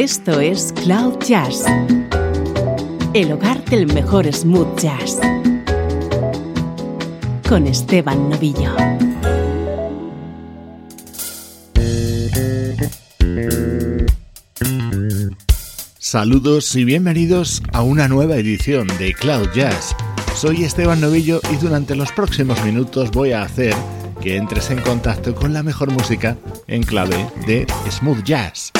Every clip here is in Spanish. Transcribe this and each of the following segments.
Esto es Cloud Jazz, el hogar del mejor smooth jazz, con Esteban Novillo. Saludos y bienvenidos a una nueva edición de Cloud Jazz. Soy Esteban Novillo y durante los próximos minutos voy a hacer que entres en contacto con la mejor música en clave de smooth jazz.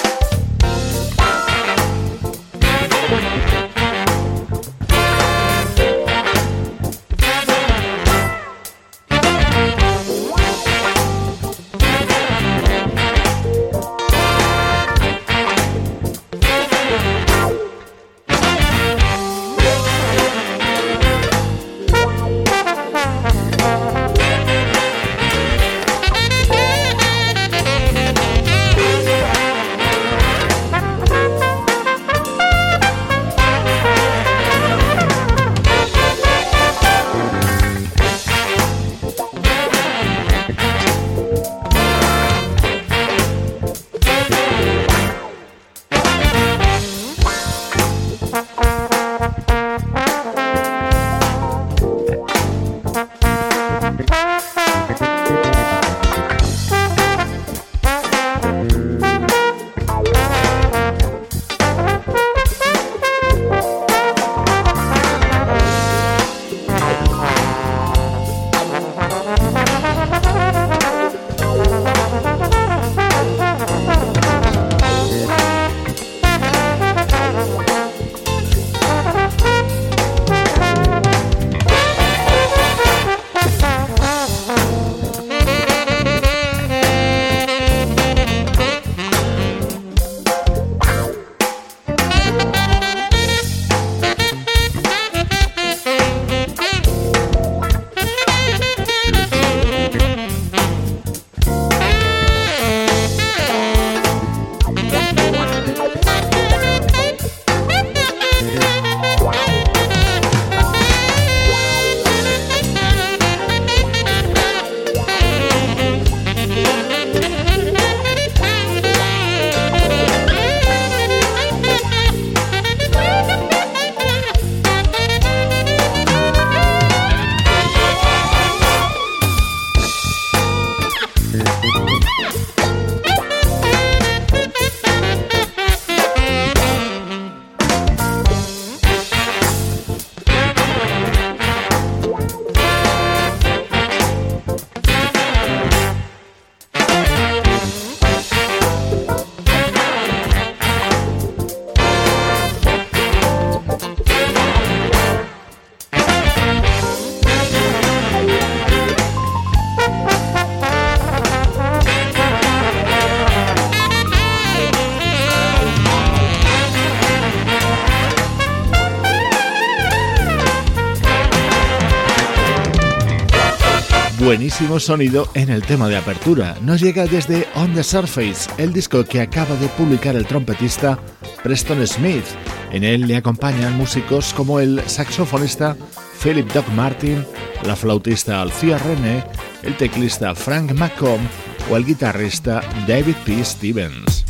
Buenísimo sonido en el tema de apertura. Nos llega desde On the Surface, el disco que acaba de publicar el trompetista Preston Smith. En él le acompañan músicos como el saxofonista Philip Doc Martin, la flautista Alfia René, el teclista Frank McComb o el guitarrista David P. Stevens.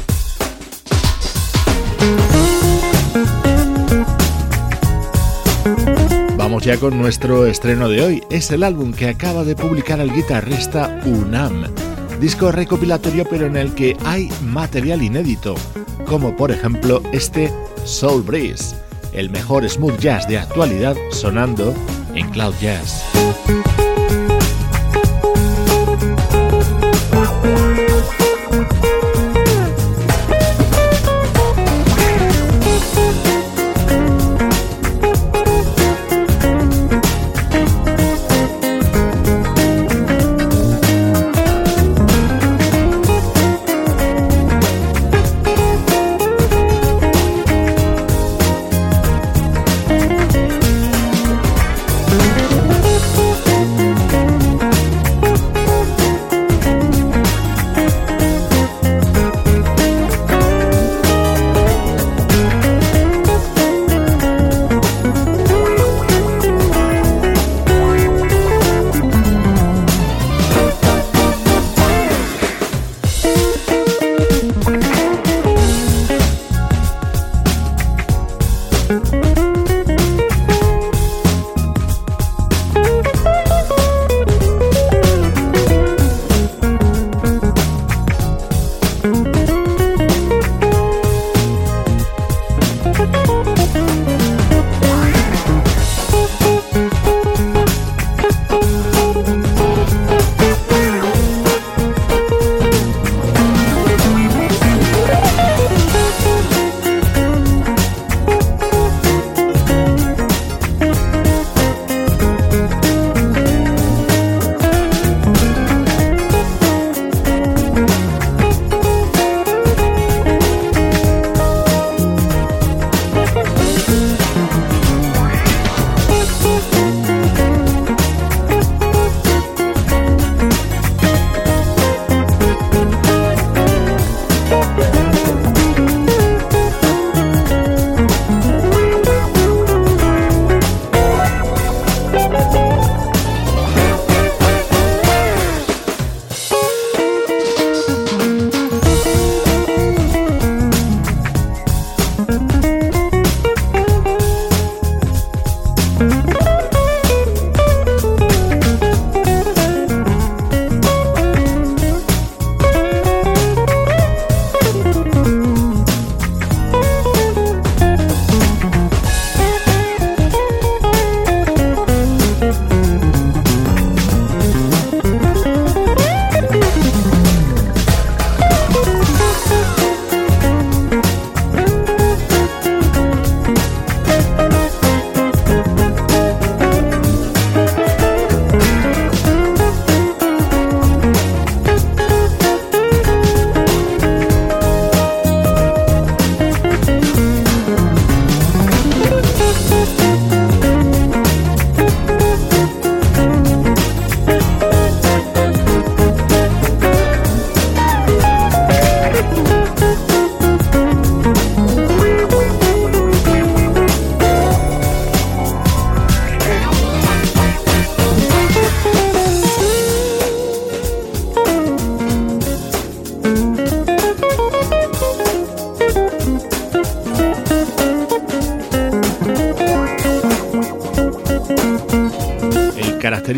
Vamos ya con nuestro estreno de hoy. Es el álbum que acaba de publicar el guitarrista Unam. Disco recopilatorio pero en el que hay material inédito, como por ejemplo este Soul Breeze, el mejor smooth jazz de actualidad sonando en Cloud Jazz.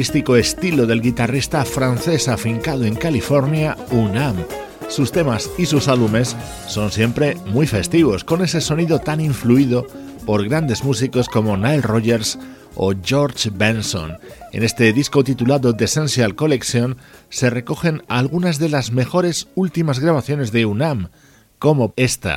Estilo del guitarrista francés afincado en California, Unam. Sus temas y sus álbumes son siempre muy festivos, con ese sonido tan influido por grandes músicos como Nile Rodgers o George Benson. En este disco titulado The Essential Collection se recogen algunas de las mejores últimas grabaciones de UNAM, como esta.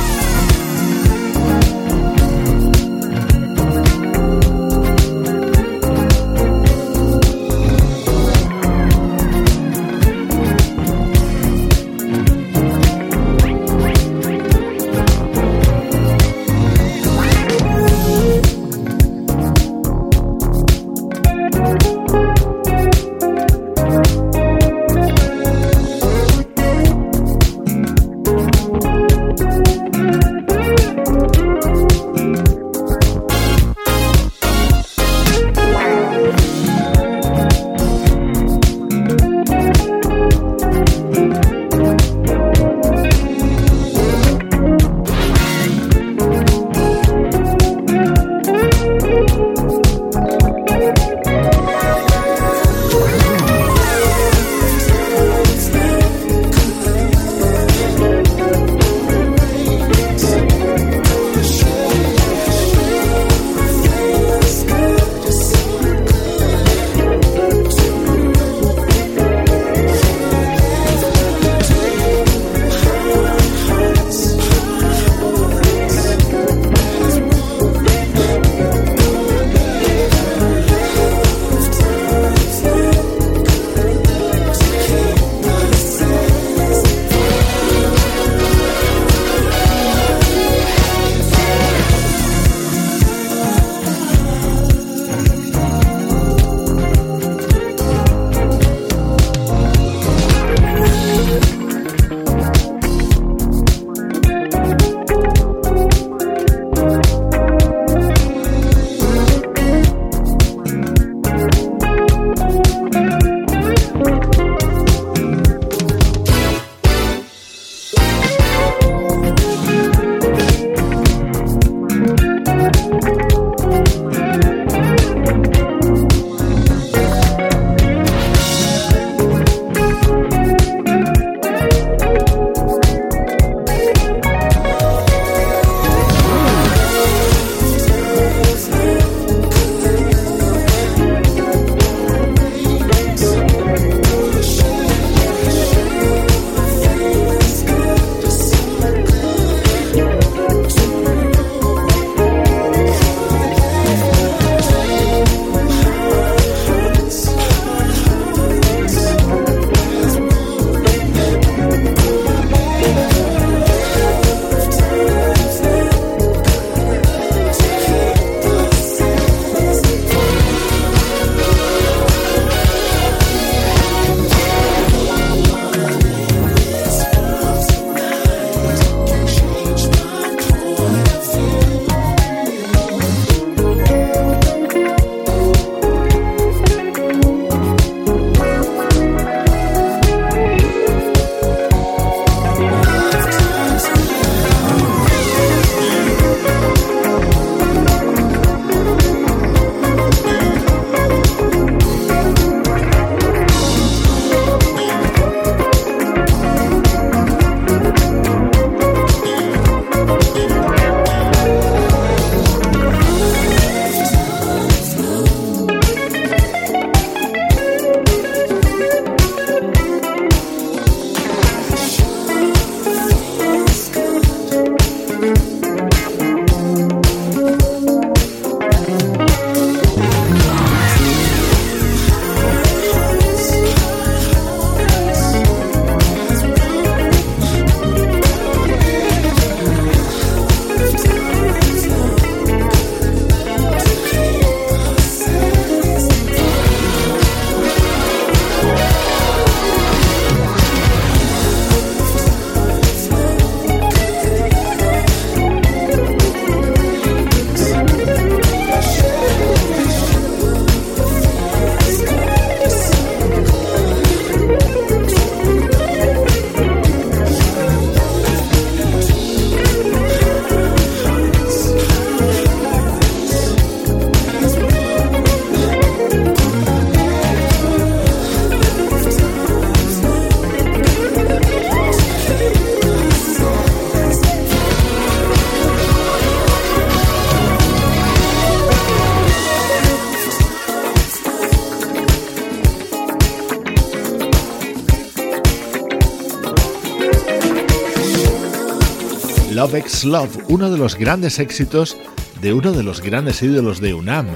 Love uno de los grandes éxitos de uno de los grandes ídolos de UNAM,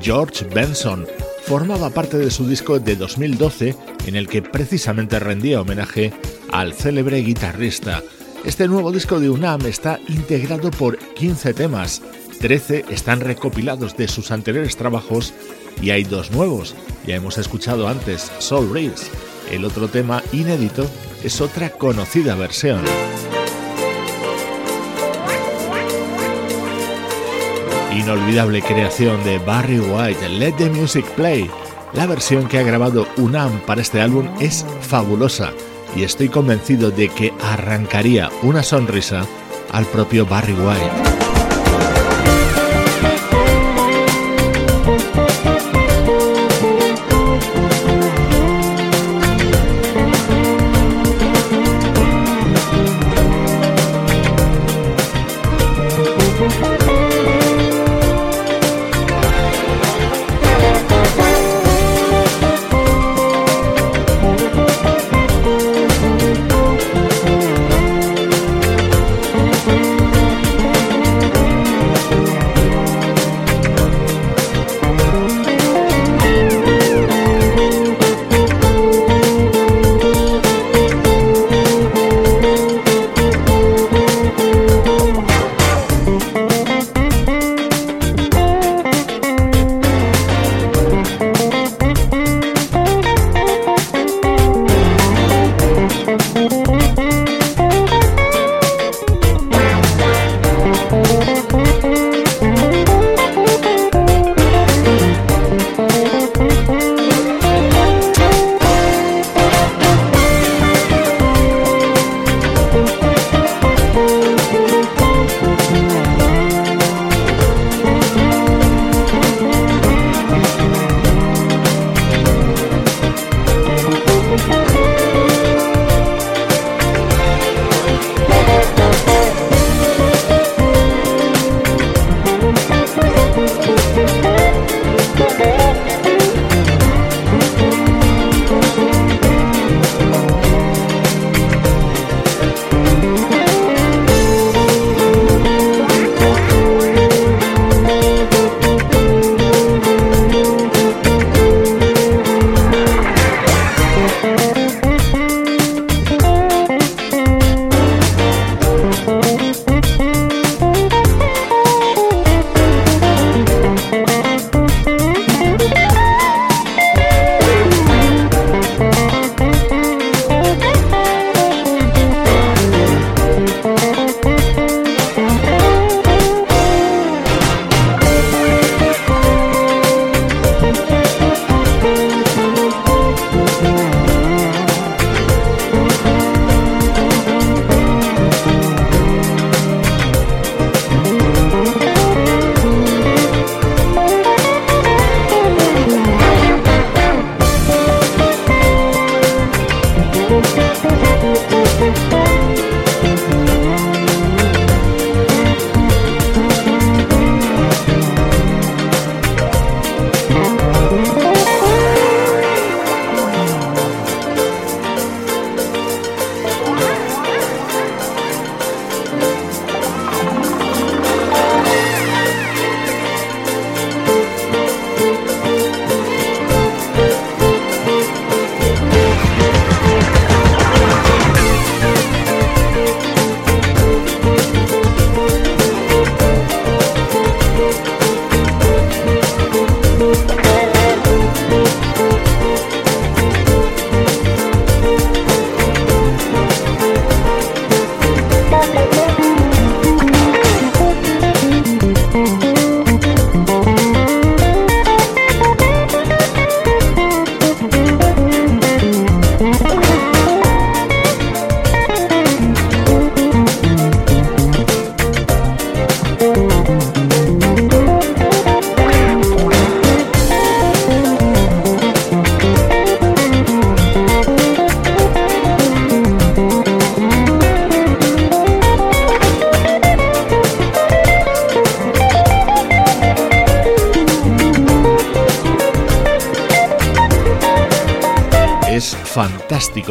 George Benson. Formaba parte de su disco de 2012 en el que precisamente rendía homenaje al célebre guitarrista. Este nuevo disco de UNAM está integrado por 15 temas, 13 están recopilados de sus anteriores trabajos y hay dos nuevos. Ya hemos escuchado antes Soul Reels. El otro tema inédito es otra conocida versión. Inolvidable creación de Barry White, Let the Music Play. La versión que ha grabado UNAM para este álbum es fabulosa y estoy convencido de que arrancaría una sonrisa al propio Barry White.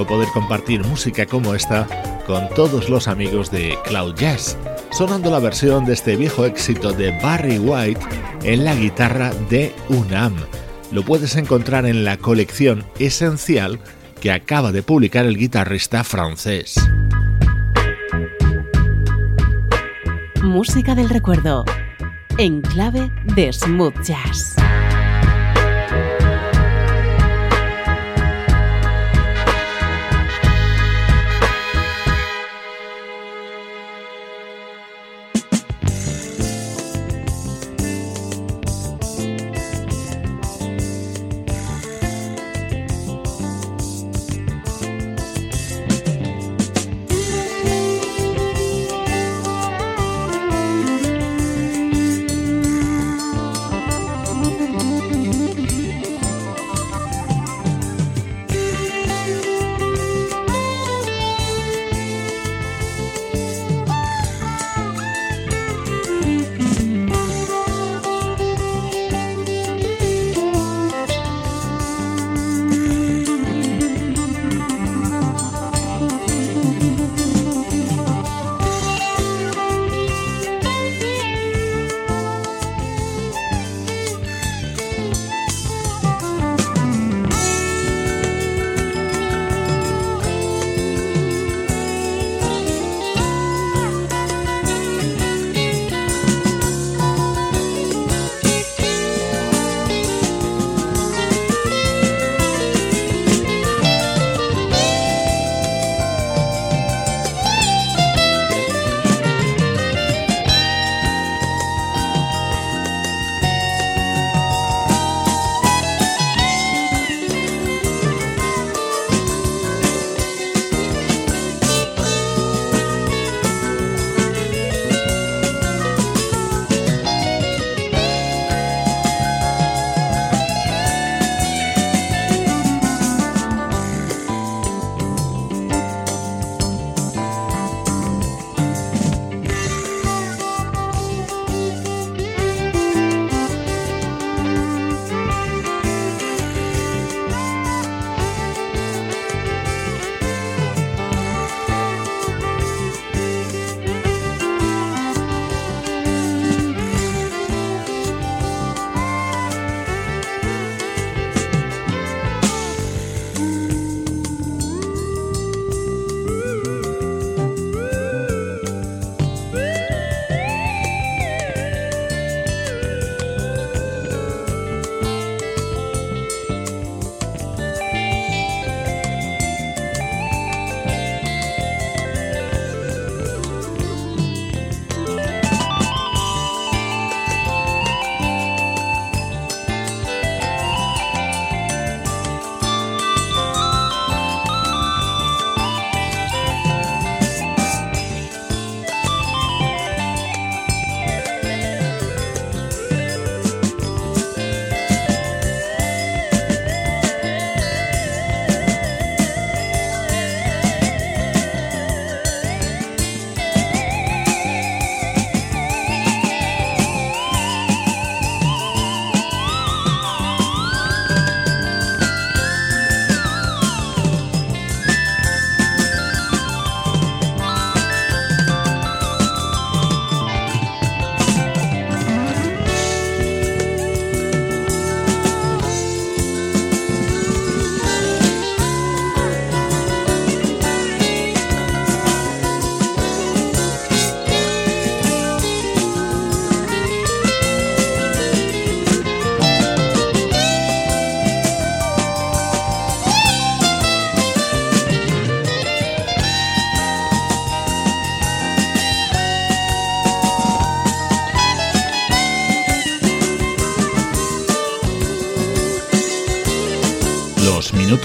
Poder compartir música como esta con todos los amigos de Cloud Jazz, sonando la versión de este viejo éxito de Barry White en la guitarra de UNAM. Lo puedes encontrar en la colección esencial que acaba de publicar el guitarrista francés. Música del recuerdo, en clave de smooth jazz.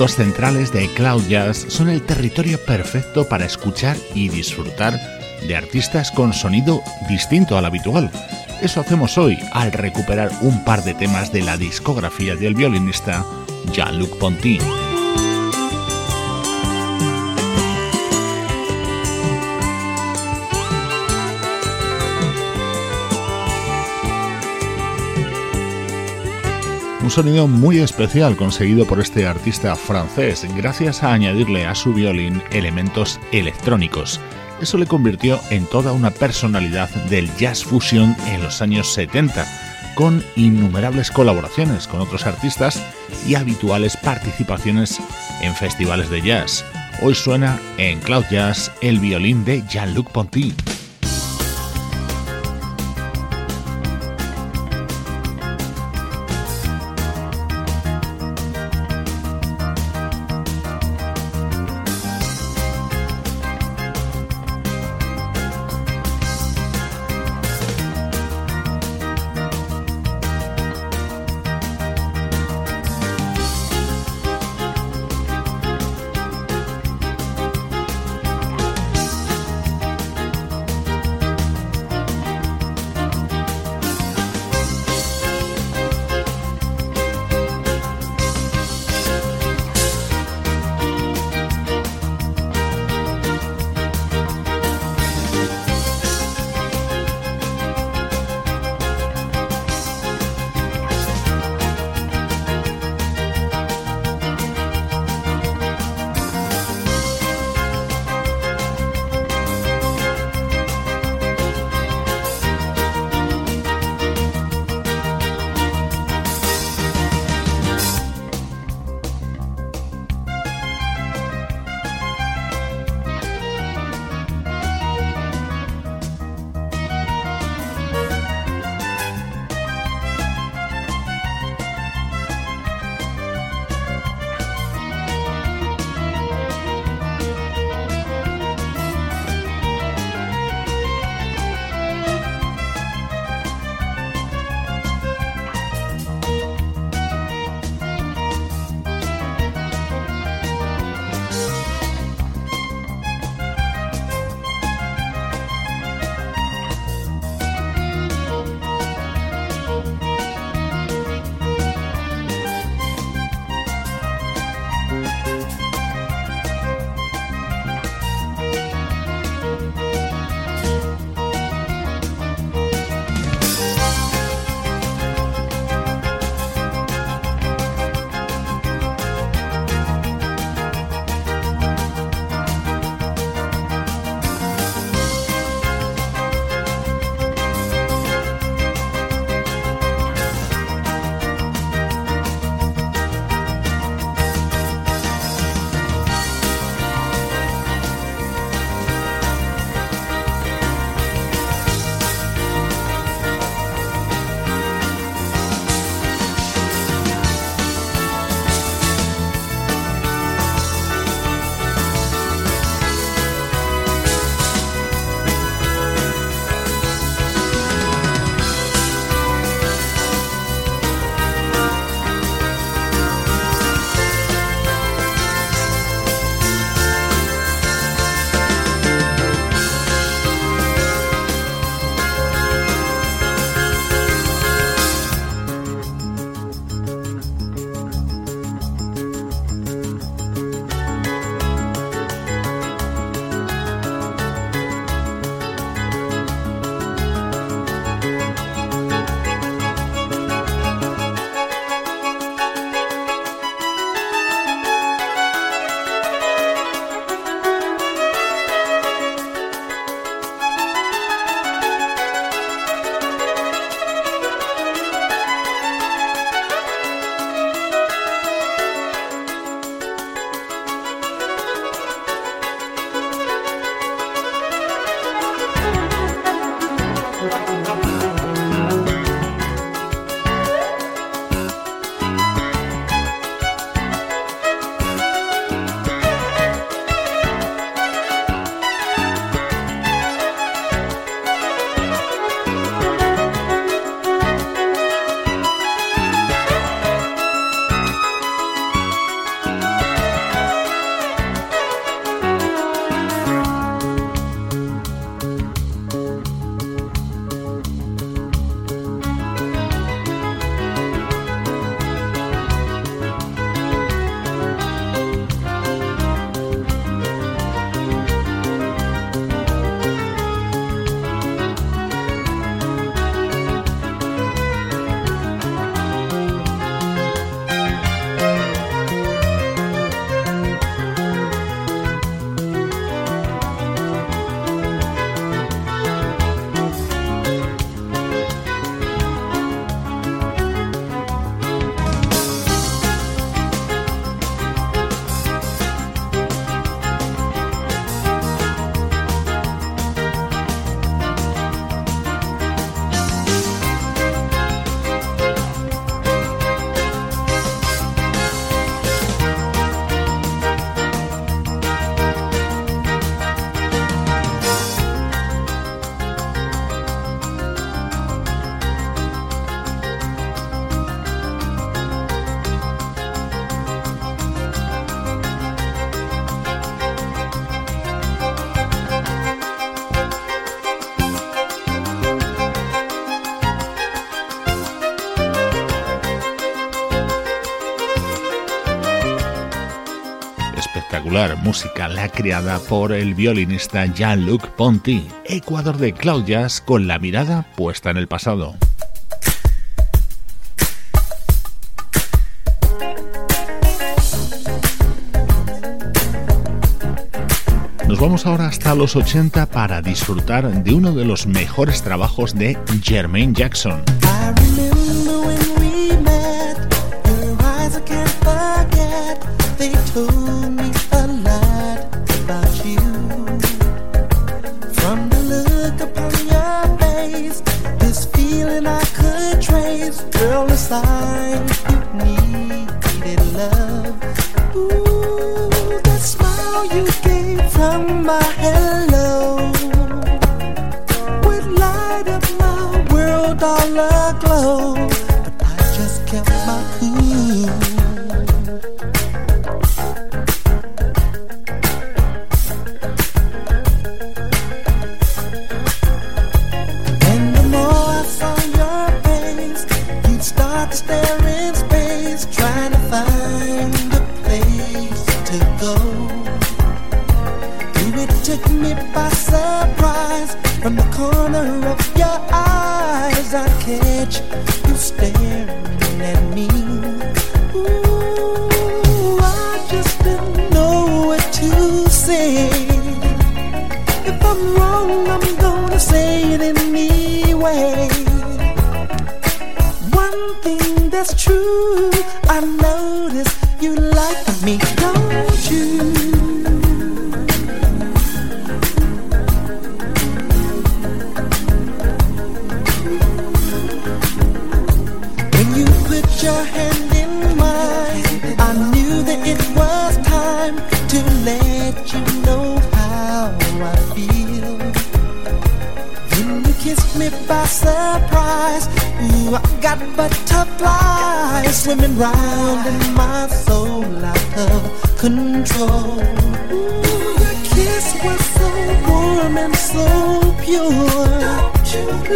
Minutos centrales de Cloud Jazz son el territorio perfecto para escuchar y disfrutar de artistas con sonido distinto al habitual. Eso hacemos hoy al recuperar un par de temas de la discografía del violinista Jean-Luc Ponty. Un sonido muy especial conseguido por este artista francés gracias a añadirle a su violín elementos electrónicos. Eso le convirtió en toda una personalidad del jazz fusion en los años 70, con innumerables colaboraciones con otros artistas y habituales participaciones en festivales de jazz. Hoy suena en Cloud Jazz el violín de Jean-Luc Ponty. música la creada por el violinista Jean-Luc Ponty, Ecuador de Cloud Jazz con la mirada puesta en el pasado. Nos vamos ahora hasta los 80 para disfrutar de uno de los mejores trabajos de Jermaine Jackson. control. Ooh, your kiss was so warm and so pure.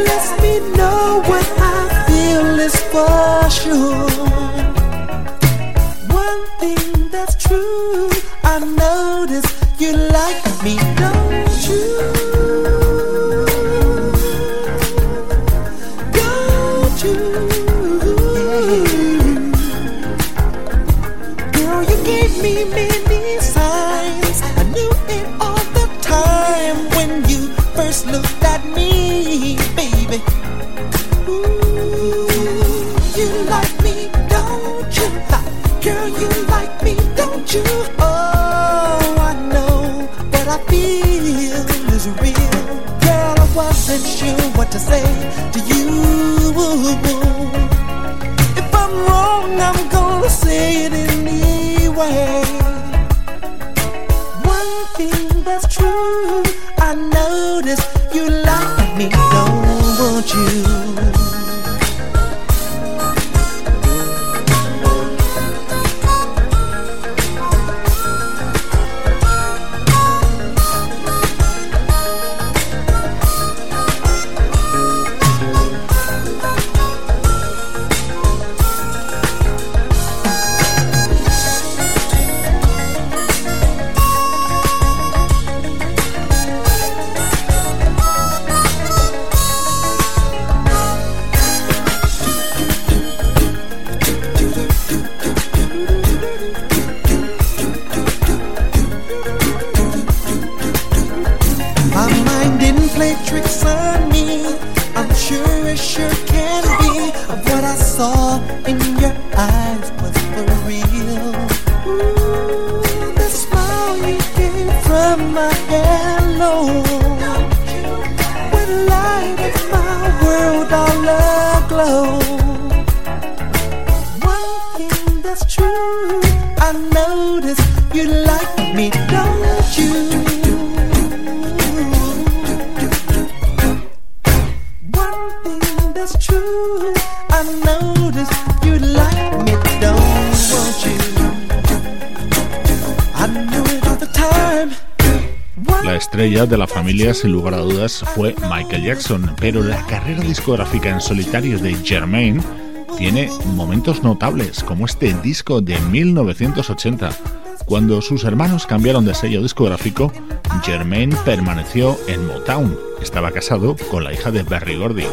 Let me know what I feel is for sure. One thing that's true, I noticed you like quite sure what to say to you. If I'm wrong, I'm gonna say it anyway. tricks on me. I'm sure it sure can be of what I saw in your de la familia, sin lugar a dudas, fue Michael Jackson, pero la carrera discográfica en solitario de Jermaine tiene momentos notables, como este disco de 1980. Cuando sus hermanos cambiaron de sello discográfico, Jermaine permaneció en Motown. Estaba casado con la hija de Barry Gordy.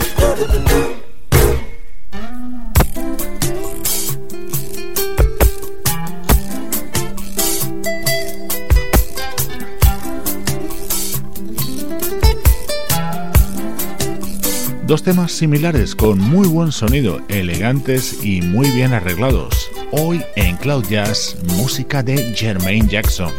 Temas similares con muy buen sonido, elegantes y muy bien arreglados. Hoy en Cloud Jazz, música de Jermaine Jackson.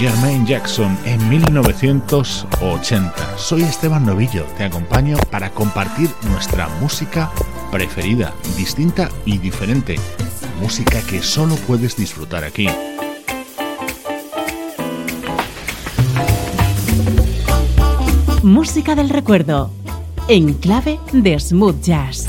Jermaine Jackson en 1980. Soy Esteban Novillo, te acompaño para compartir nuestra música preferida, distinta y diferente. Música que solo puedes disfrutar aquí. Música del recuerdo, en clave de smooth jazz.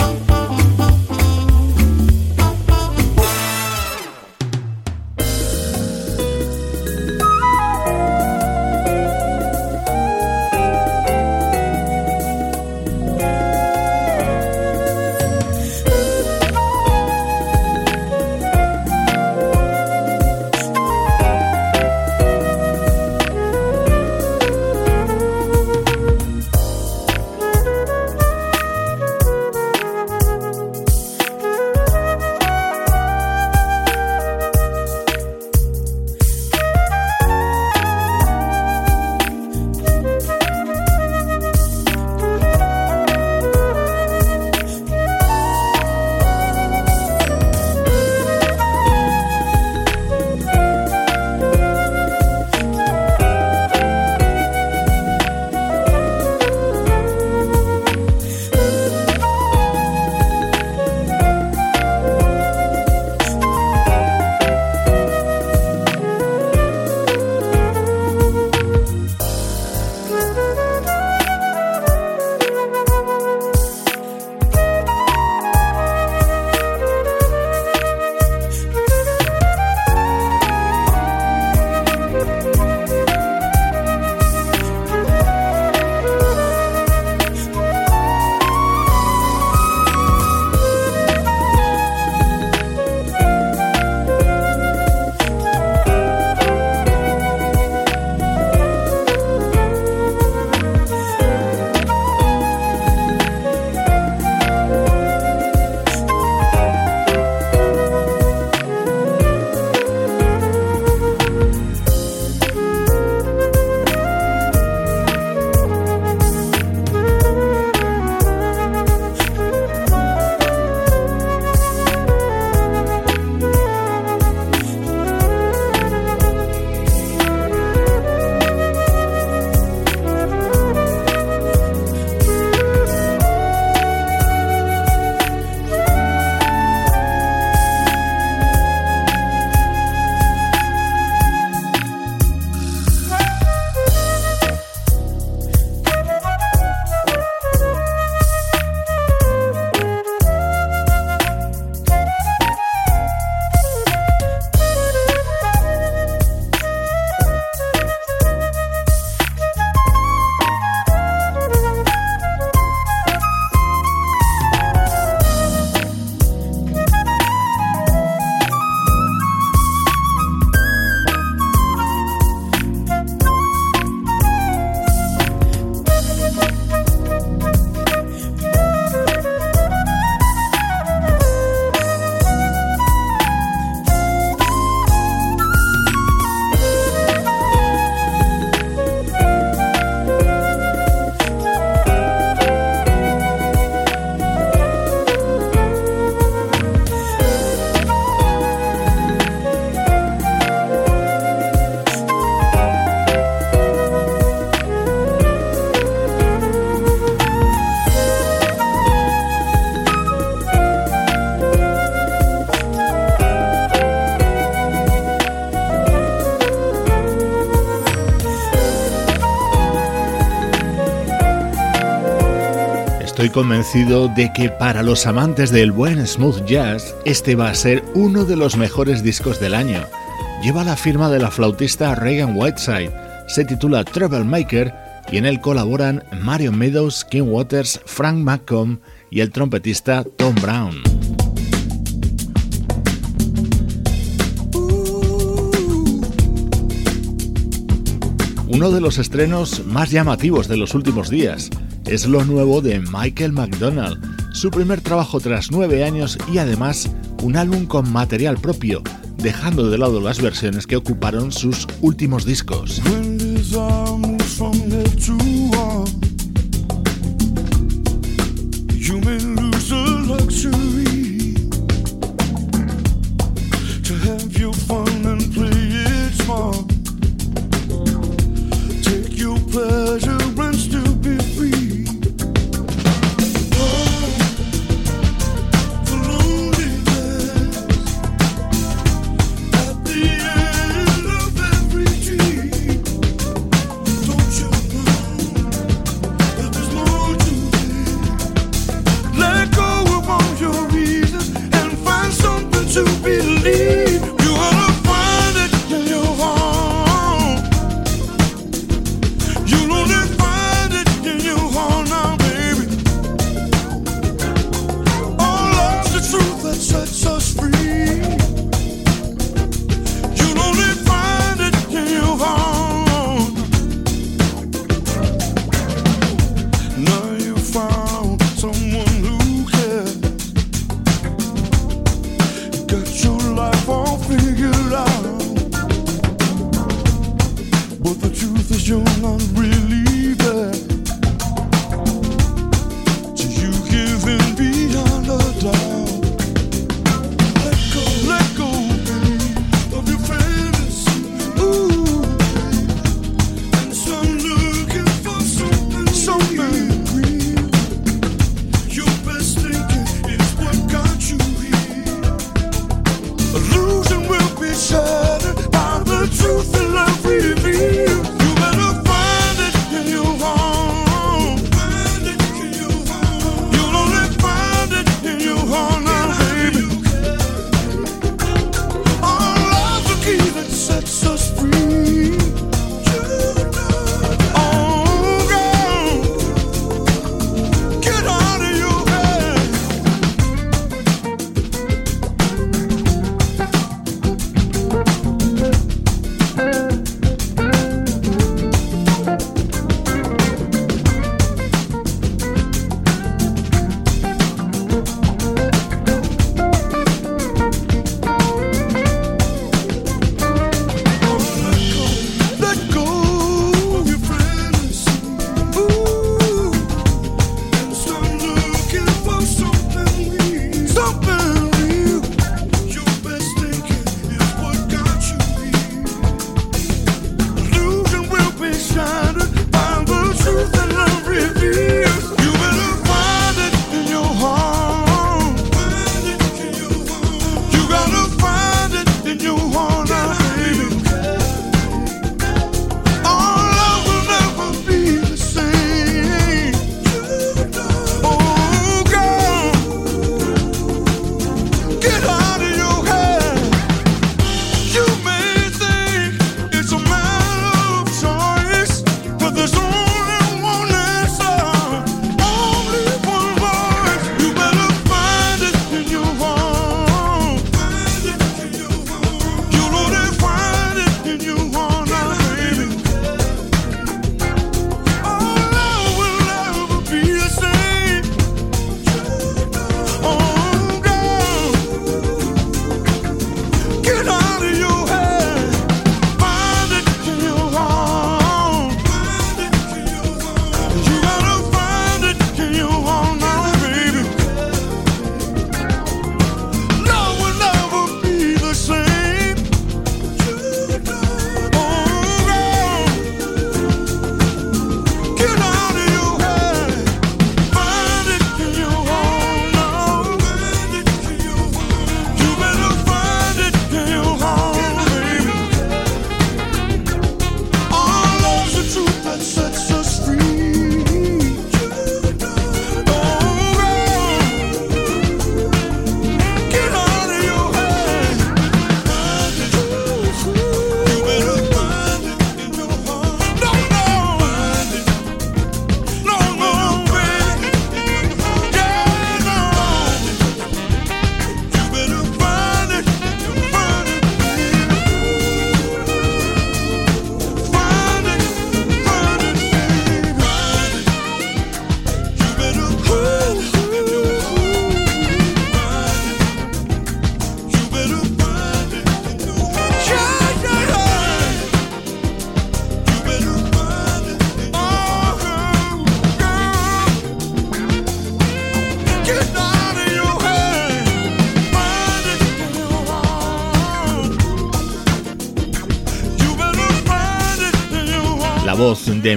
Convencido de que para los amantes del buen smooth jazz, este va a ser uno de los mejores discos del año. Lleva la firma de la flautista Reagan Whiteside, se titula Troublemaker y en él colaboran Mario Meadows, Kim Waters, Frank McComb y el trompetista Tom Brown. Uno de los estrenos más llamativos de los últimos días es lo nuevo de Michael McDonald, su primer trabajo tras nueve años y además un álbum con material propio, dejando de lado las versiones que ocuparon sus últimos discos.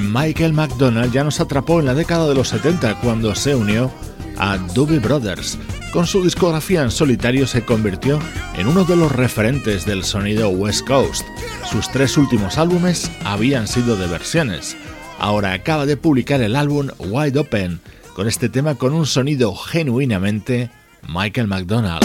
Michael McDonald ya nos atrapó en la década de los 70 cuando se unió a Doobie Brothers. Con su discografía en solitario se convirtió en uno de los referentes del sonido West Coast. Sus tres últimos álbumes habían sido de versiones. Ahora acaba de publicar el álbum Wide Open, con este tema con un sonido genuinamente Michael McDonald.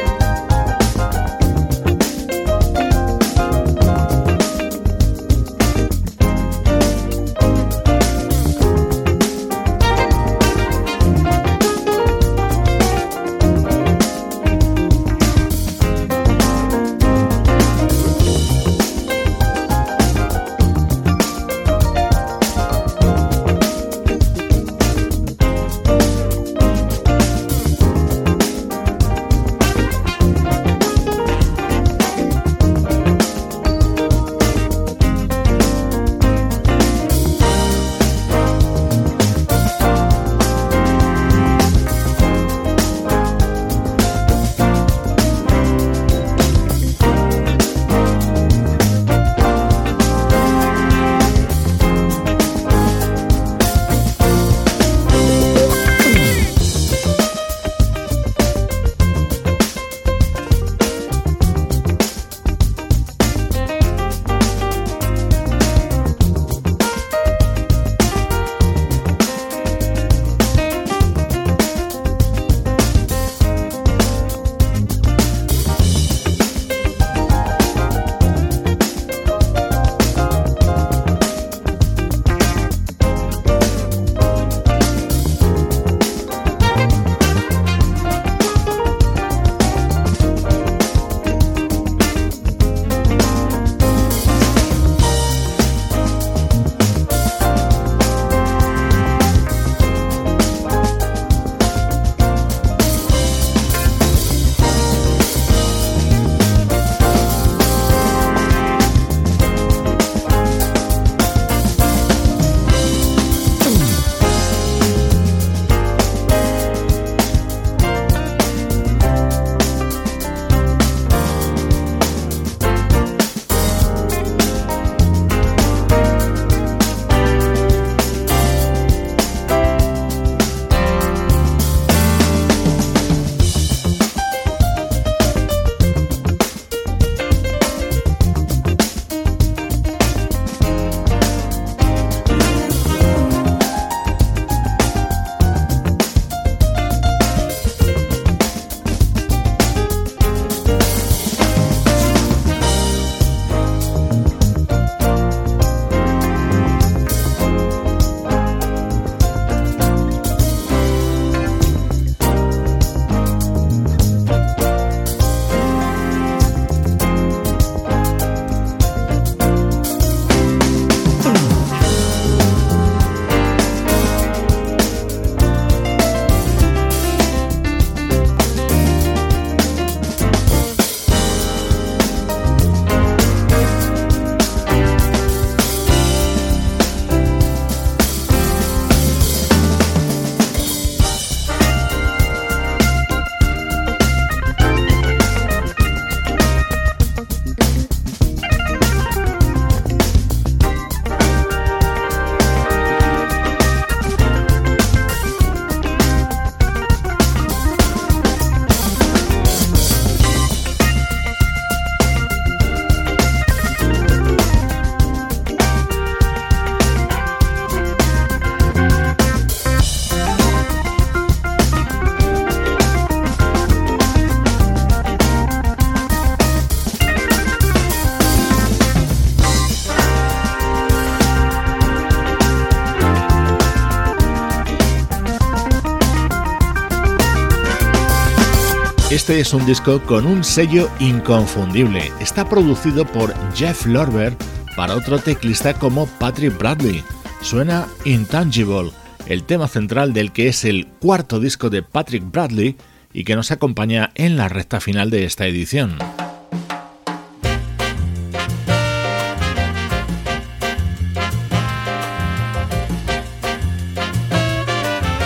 Este es un disco con un sello inconfundible. Está producido por Jeff Lorber para otro teclista como Patrick Bradley. Suena Intangible, el tema central del que es el cuarto disco de Patrick Bradley y que nos acompaña en la recta final de esta edición.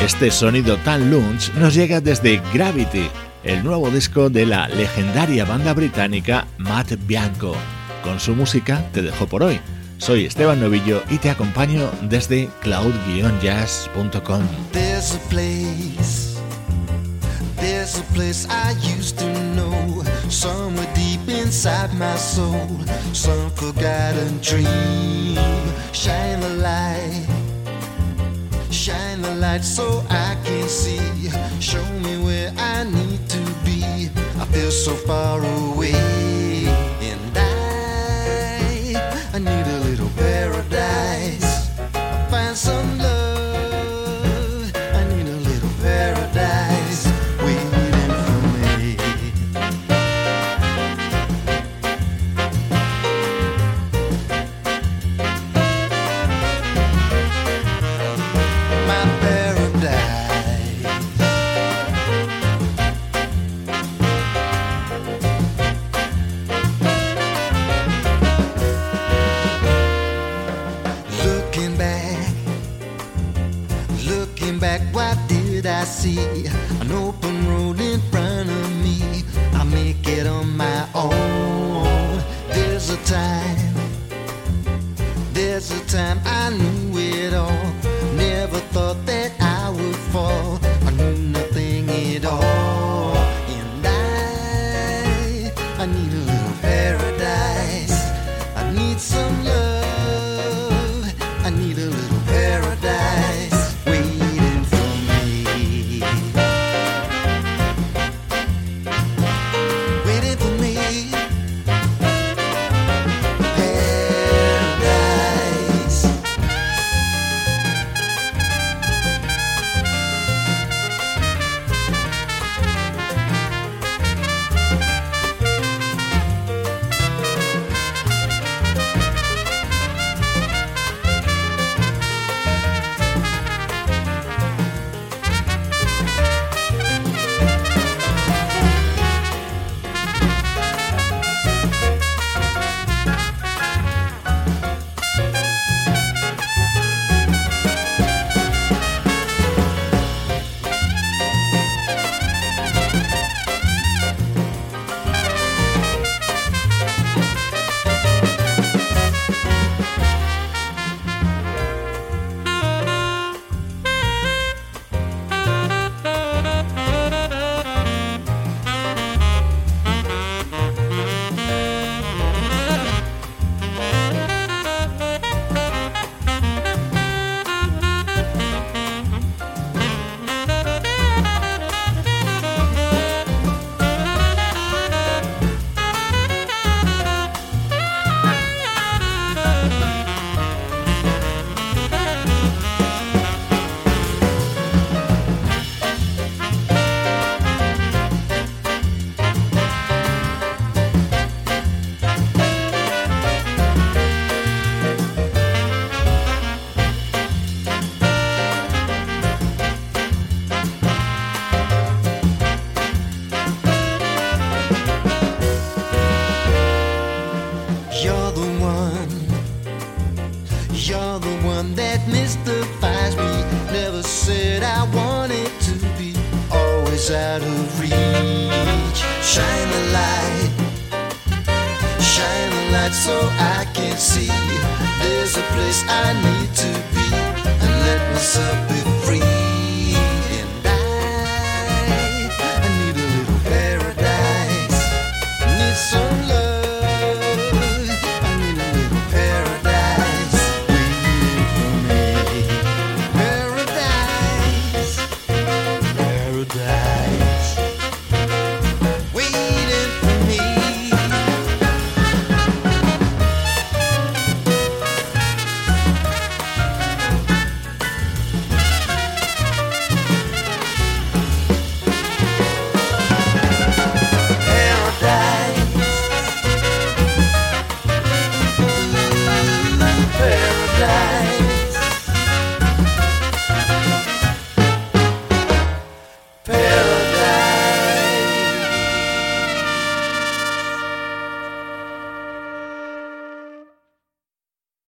Este sonido tan lunch nos llega desde Gravity, el nuevo disco de la legendaria banda británica Matt Bianco. Con su música te dejo por hoy. Soy Esteban Novillo y te acompaño desde cloud-jazz.com. There's a place, I used to know, somewhere deep inside my soul, dream. Shine light, shine the light so I can see. Show me where I need to be. I feel so far away. back, what did I see? An open road in front of me. I make it on my own. There's a time, there's a time I knew it all.